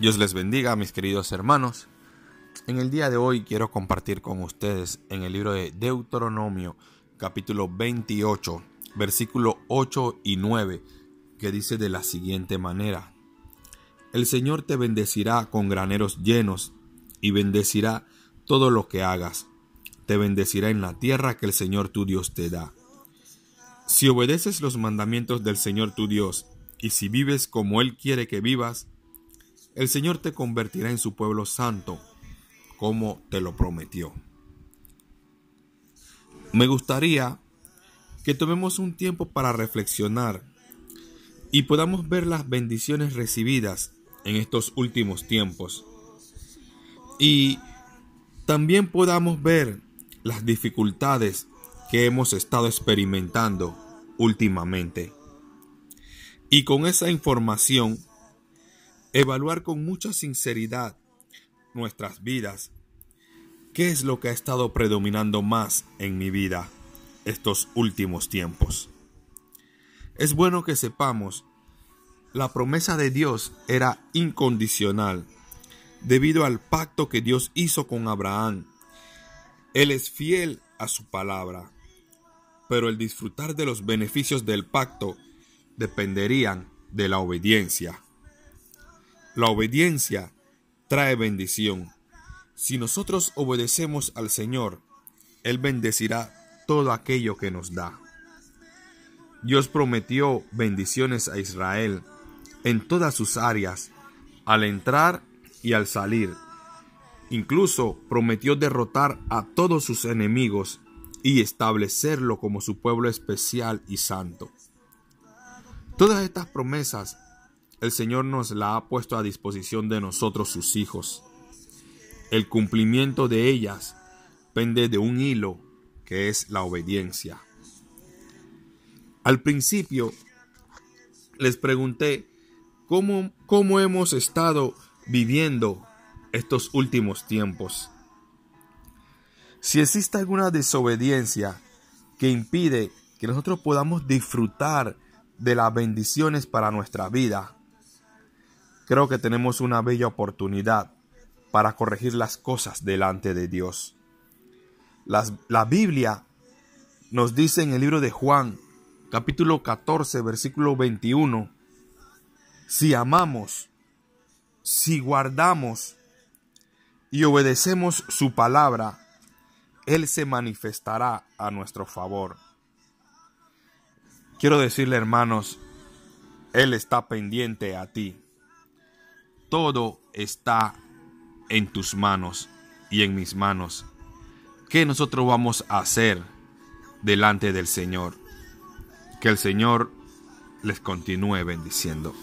Dios les bendiga, mis queridos hermanos. En el día de hoy quiero compartir con ustedes en el libro de Deuteronomio, capítulo 28, versículo 8 y 9, que dice de la siguiente manera. El Señor te bendecirá con graneros llenos y bendecirá todo lo que hagas. Te bendecirá en la tierra que el Señor tu Dios te da. Si obedeces los mandamientos del Señor tu Dios, y si vives como Él quiere que vivas, el Señor te convertirá en su pueblo santo, como te lo prometió. Me gustaría que tomemos un tiempo para reflexionar y podamos ver las bendiciones recibidas en estos últimos tiempos. Y también podamos ver las dificultades que hemos estado experimentando últimamente. Y con esa información evaluar con mucha sinceridad nuestras vidas. ¿Qué es lo que ha estado predominando más en mi vida estos últimos tiempos? Es bueno que sepamos, la promesa de Dios era incondicional debido al pacto que Dios hizo con Abraham. Él es fiel a su palabra, pero el disfrutar de los beneficios del pacto dependerían de la obediencia. La obediencia trae bendición. Si nosotros obedecemos al Señor, Él bendecirá todo aquello que nos da. Dios prometió bendiciones a Israel en todas sus áreas, al entrar y al salir. Incluso prometió derrotar a todos sus enemigos y establecerlo como su pueblo especial y santo. Todas estas promesas el Señor nos la ha puesto a disposición de nosotros sus hijos. El cumplimiento de ellas pende de un hilo que es la obediencia. Al principio les pregunté cómo, cómo hemos estado viviendo estos últimos tiempos. Si existe alguna desobediencia que impide que nosotros podamos disfrutar de las bendiciones para nuestra vida, creo que tenemos una bella oportunidad para corregir las cosas delante de Dios. la Biblia nos dice en el libro de Juan, capítulo 14, versículo 21, si amamos, si guardamos y obedecemos su palabra, Él se manifestará a nuestro favor. Quiero decirle, hermanos, Él está pendiente a ti todo está en tus manos y en mis manos. ¿Qué nosotros vamos a hacer delante del Señor? Que el Señor les continúe bendiciendo.